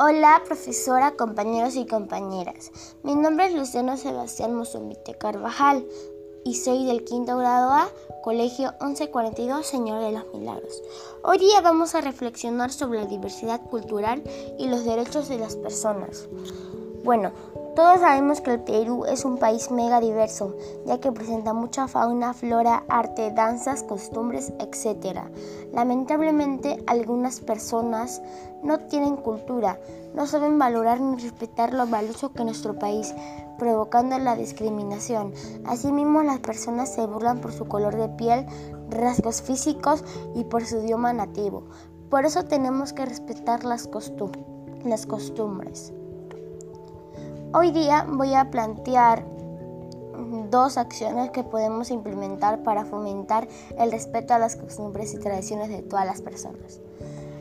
Hola, profesora, compañeros y compañeras. Mi nombre es Luciano Sebastián Mozumbite Carvajal y soy del quinto grado A, Colegio 1142, Señor de los Milagros. Hoy día vamos a reflexionar sobre la diversidad cultural y los derechos de las personas. Bueno, todos sabemos que el Perú es un país mega diverso, ya que presenta mucha fauna, flora, arte, danzas, costumbres, etc. Lamentablemente, algunas personas no tienen cultura, no saben valorar ni respetar lo valioso que nuestro país, provocando la discriminación. Asimismo, las personas se burlan por su color de piel, rasgos físicos y por su idioma nativo. Por eso tenemos que respetar las, costumbres. Hoy día voy a plantear dos acciones que podemos implementar para fomentar el respeto a las costumbres y tradiciones de todas las personas.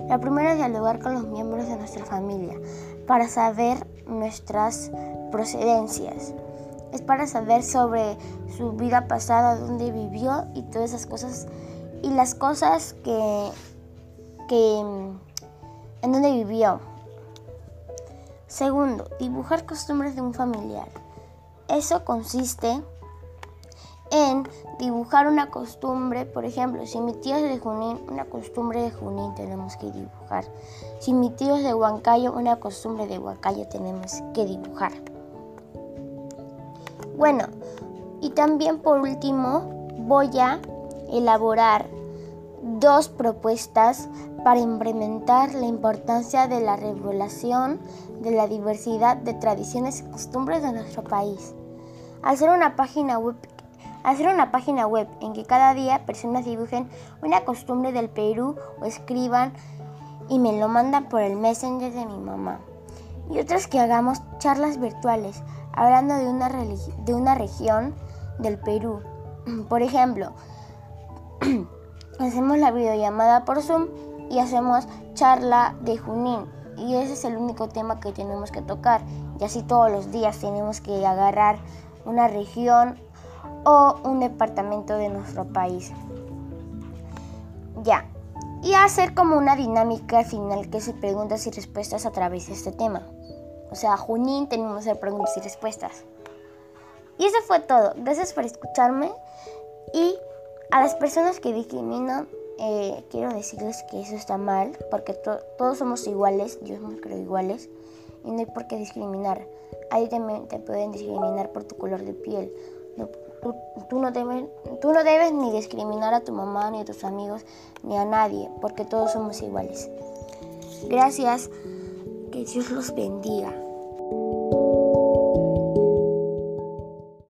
La primera es dialogar con los miembros de nuestra familia para saber nuestras procedencias. Es para saber sobre su vida pasada, dónde vivió y todas esas cosas. Y las cosas que, que en dónde vivió. Segundo, dibujar costumbres de un familiar. Eso consiste en dibujar una costumbre, por ejemplo, si mi tío es de Junín, una costumbre de Junín tenemos que dibujar. Si mi tío es de Huancayo, una costumbre de Huancayo tenemos que dibujar. Bueno, y también por último voy a elaborar dos propuestas para implementar la importancia de la revelación de la diversidad de tradiciones y costumbres de nuestro país. Hacer una página web hacer una página web en que cada día personas dibujen una costumbre del Perú o escriban y me lo mandan por el Messenger de mi mamá. Y otras que hagamos charlas virtuales hablando de una, de una región del Perú. Por ejemplo, hacemos la videollamada por Zoom y hacemos charla de Junín. Y ese es el único tema que tenemos que tocar. Y así todos los días tenemos que agarrar una región o un departamento de nuestro país. Ya. Y hacer como una dinámica final que se preguntas y respuestas a través de este tema. O sea, Junín tenemos que preguntas y respuestas. Y eso fue todo. Gracias por escucharme. Y a las personas que discriminan, eh, quiero decirles que eso está mal, porque todos somos iguales, yo me creo iguales, y no hay por qué discriminar. Ahí también te pueden discriminar por tu color de piel. tú, no debes, tú no debes ni discriminar a tu mamá, ni a tus amigos, ni a nadie, porque todos somos iguales. Gracias, que Dios los bendiga.